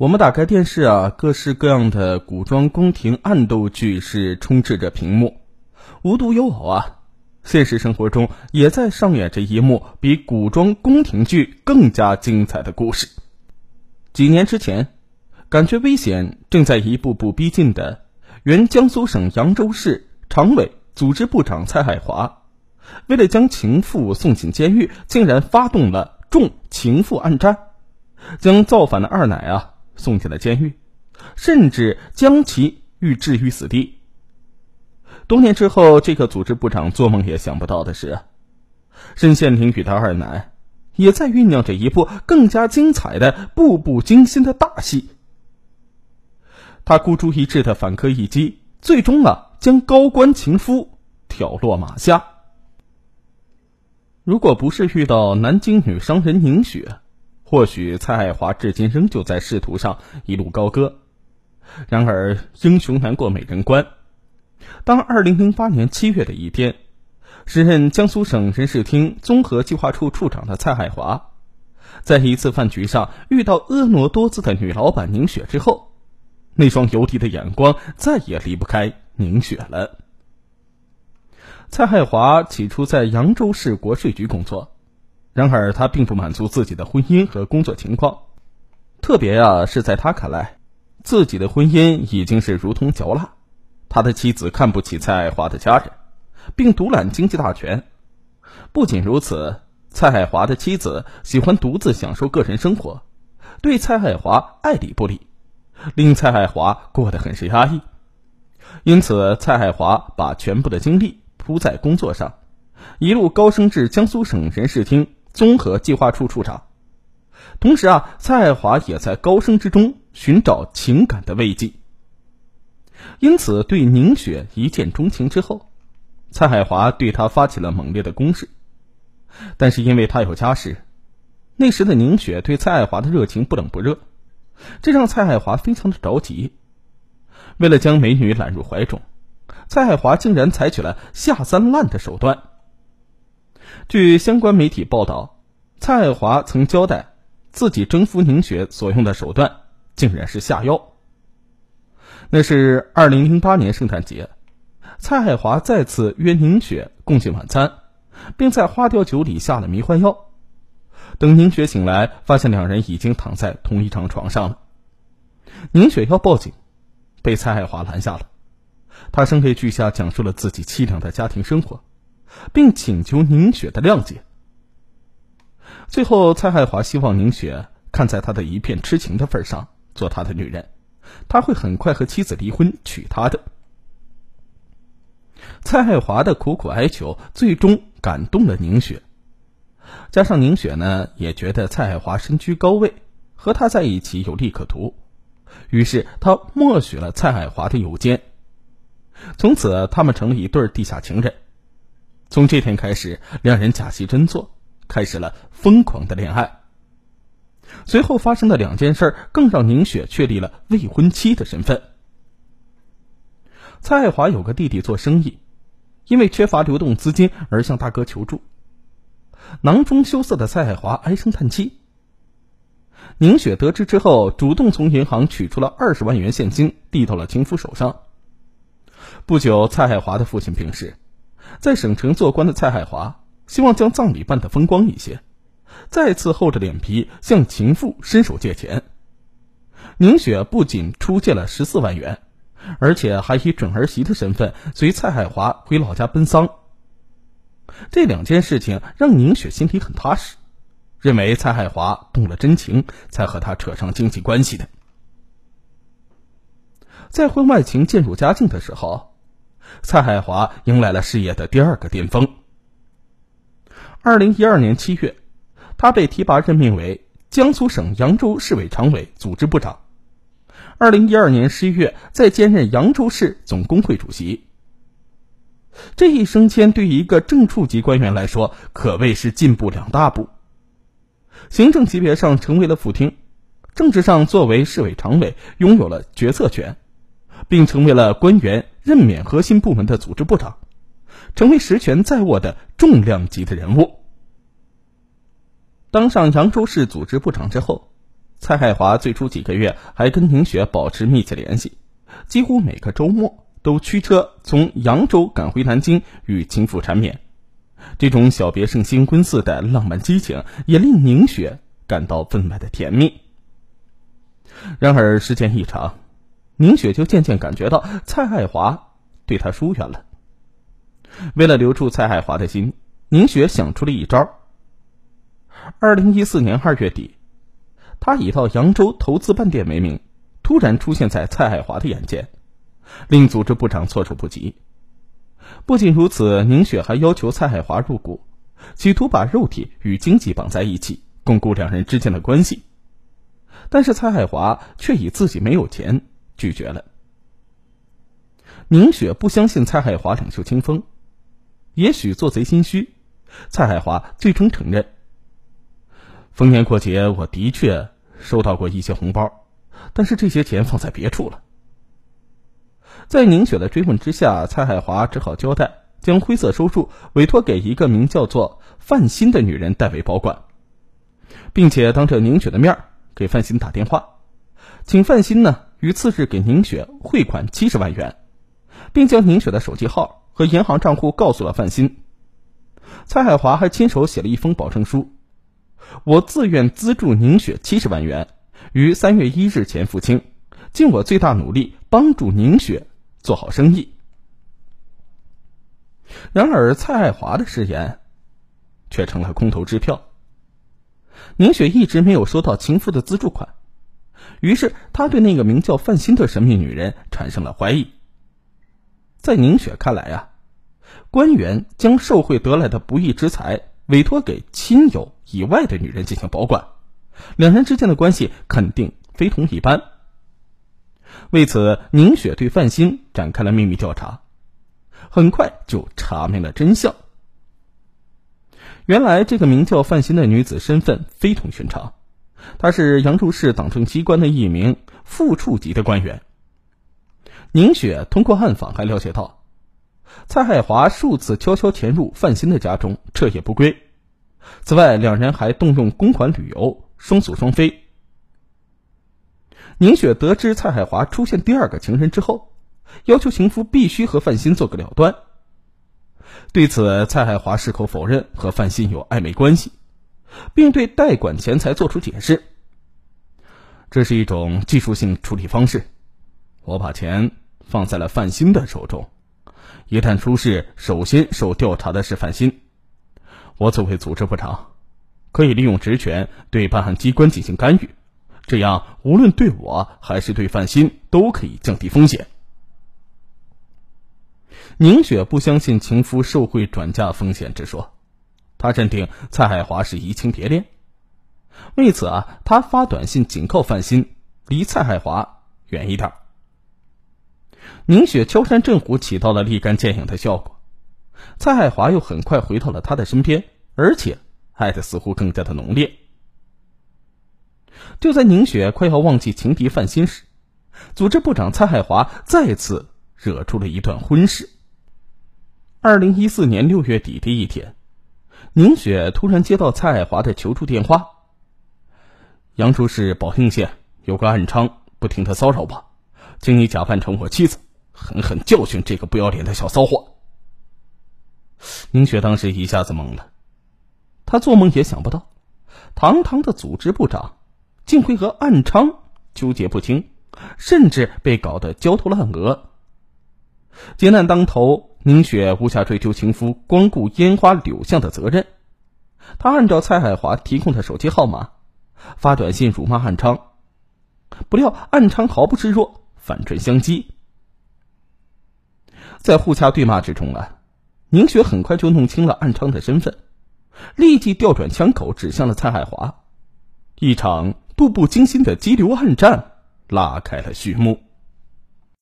我们打开电视啊，各式各样的古装宫廷暗斗剧是充斥着屏幕，无独有偶啊，现实生活中也在上演着一幕比古装宫廷剧更加精彩的故事。几年之前，感觉危险正在一步步逼近的原江苏省扬州市常委组织部长蔡海华，为了将情妇送进监狱，竟然发动了重情妇暗战，将造反的二奶啊。送进了监狱，甚至将其欲置于死地。多年之后，这个组织部长做梦也想不到的是，身陷囹圄的二奶也在酝酿着一部更加精彩的、步步惊心的大戏。他孤注一掷的反戈一击，最终啊，将高官情夫挑落马下。如果不是遇到南京女商人宁雪。或许蔡爱华至今仍旧在仕途上一路高歌，然而英雄难过美人关。当二零零八年七月的一天，时任江苏省人事厅综合计划处处长的蔡海华，在一次饭局上遇到婀娜多姿的女老板宁雪之后，那双游离的眼光再也离不开宁雪了。蔡海华起初在扬州市国税局工作。然而，他并不满足自己的婚姻和工作情况，特别啊是在他看来，自己的婚姻已经是如同嚼蜡。他的妻子看不起蔡爱华的家人，并独揽经济大权。不仅如此，蔡爱华的妻子喜欢独自享受个人生活，对蔡爱华爱理不理，令蔡爱华过得很是压抑。因此，蔡爱华把全部的精力扑在工作上，一路高升至江苏省人事厅。综合计划处处长，同时啊，蔡爱华也在高升之中寻找情感的慰藉，因此对宁雪一见钟情之后，蔡海华对她发起了猛烈的攻势。但是因为他有家室，那时的宁雪对蔡爱华的热情不冷不热，这让蔡海华非常的着急。为了将美女揽入怀中，蔡海华竟然采取了下三滥的手段。据相关媒体报道，蔡爱华曾交代，自己征服宁雪所用的手段，竟然是下药。那是二零零八年圣诞节，蔡爱华再次约宁雪共进晚餐，并在花雕酒里下了迷幻药。等宁雪醒来，发现两人已经躺在同一张床上了。宁雪要报警，被蔡爱华拦下了。他声泪俱下，讲述了自己凄凉的家庭生活。并请求宁雪的谅解。最后，蔡爱华希望宁雪看在他的一片痴情的份上，做他的女人，他会很快和妻子离婚，娶她的。蔡爱华的苦苦哀求，最终感动了宁雪。加上宁雪呢，也觉得蔡爱华身居高位，和他在一起有利可图，于是他默许了蔡爱华的邮件。从此，他们成了一对地下情人。从这天开始，两人假戏真做，开始了疯狂的恋爱。随后发生的两件事更让宁雪确立了未婚妻的身份。蔡爱华有个弟弟做生意，因为缺乏流动资金而向大哥求助。囊中羞涩的蔡爱华唉声叹气。宁雪得知之后，主动从银行取出了二十万元现金，递到了情夫手上。不久，蔡爱华的父亲病逝。在省城做官的蔡海华希望将葬礼办得风光一些，再次厚着脸皮向情妇伸手借钱。宁雪不仅出借了十四万元，而且还以准儿媳的身份随蔡海华回老家奔丧。这两件事情让宁雪心里很踏实，认为蔡海华动了真情，才和他扯上经济关系的。在婚外情渐入佳境的时候。蔡海华迎来了事业的第二个巅峰。二零一二年七月，他被提拔任命为江苏省扬州市委常委、组织部长。二零一二年十一月，再兼任扬州市总工会主席。这一升迁对于一个正处级官员来说，可谓是进步两大步。行政级别上成为了副厅，政治上作为市委常委，拥有了决策权。并成为了官员任免核心部门的组织部长，成为实权在握的重量级的人物。当上扬州市组织部长之后，蔡海华最初几个月还跟宁雪保持密切联系，几乎每个周末都驱车从扬州赶回南京与情妇缠绵。这种小别胜新婚似的浪漫激情，也令宁雪感到分外的甜蜜。然而时间一长，宁雪就渐渐感觉到蔡爱华对她疏远了。为了留住蔡爱华的心，宁雪想出了一招。二零一四年二月底，他以到扬州投资饭店为名，突然出现在蔡爱华的眼前，令组织部长措手不及。不仅如此，宁雪还要求蔡海华入股，企图把肉体与经济绑在一起，巩固两人之间的关系。但是蔡海华却以自己没有钱拒绝了。宁雪不相信蔡海华两袖清风，也许做贼心虚，蔡海华最终承认：逢年过节我的确收到过一些红包，但是这些钱放在别处了。在宁雪的追问之下，蔡海华只好交代，将灰色收入委托给一个名叫做范鑫的女人代为保管，并且当着宁雪的面给范鑫打电话，请范鑫呢于次日给宁雪汇款七十万元，并将宁雪的手机号和银行账户告诉了范鑫。蔡海华还亲手写了一封保证书：“我自愿资助宁雪七十万元，于三月一日前付清，尽我最大努力帮助宁雪。”做好生意。然而，蔡爱华的誓言却成了空头支票。宁雪一直没有收到情妇的资助款，于是他对那个名叫范鑫的神秘女人产生了怀疑。在宁雪看来啊，官员将受贿得来的不义之财委托给亲友以外的女人进行保管，两人之间的关系肯定非同一般。为此，宁雪对范鑫展开了秘密调查，很快就查明了真相。原来，这个名叫范鑫的女子身份非同寻常，他是扬州市党政机关的一名副处级的官员。宁雪通过暗访还了解到，蔡海华数次悄悄潜入范鑫的家中，彻夜不归。此外，两人还动用公款旅游，双宿双飞。宁雪得知蔡海华出现第二个情人之后，要求情夫必须和范鑫做个了断。对此，蔡海华矢口否认和范鑫有暧昧关系，并对代管钱财做出解释：“这是一种技术性处理方式，我把钱放在了范鑫的手中，一旦出事，首先受调查的是范鑫。我作为组织部长，可以利用职权对办案机关进行干预。”这样，无论对我还是对范鑫，都可以降低风险。宁雪不相信情夫受贿转嫁风险之说，他认定蔡海华是移情别恋。为此啊，他发短信警告范鑫离蔡海华远一点。宁雪敲山震虎，起到了立竿见影的效果。蔡海华又很快回到了他的身边，而且爱的似乎更加的浓烈。就在宁雪快要忘记情敌范鑫时，组织部长蔡海华再次惹出了一段婚事。二零一四年六月底的一天，宁雪突然接到蔡爱华的求助电话：“扬州市宝应县有个暗娼不停的骚扰我，请你假扮成我妻子，狠狠教训这个不要脸的小骚货。”宁雪当时一下子懵了，她做梦也想不到，堂堂的组织部长。竟会和暗娼纠结不清，甚至被搞得焦头烂额。劫难当头，宁雪无暇追究情夫光顾烟花柳巷的责任。她按照蔡海华提供的手机号码发短信辱骂暗娼，不料暗娼毫不示弱，反唇相讥。在互掐对骂之中啊，宁雪很快就弄清了暗娼的身份，立即调转枪口指向了蔡海华，一场。步步惊心的激流暗战拉开了序幕。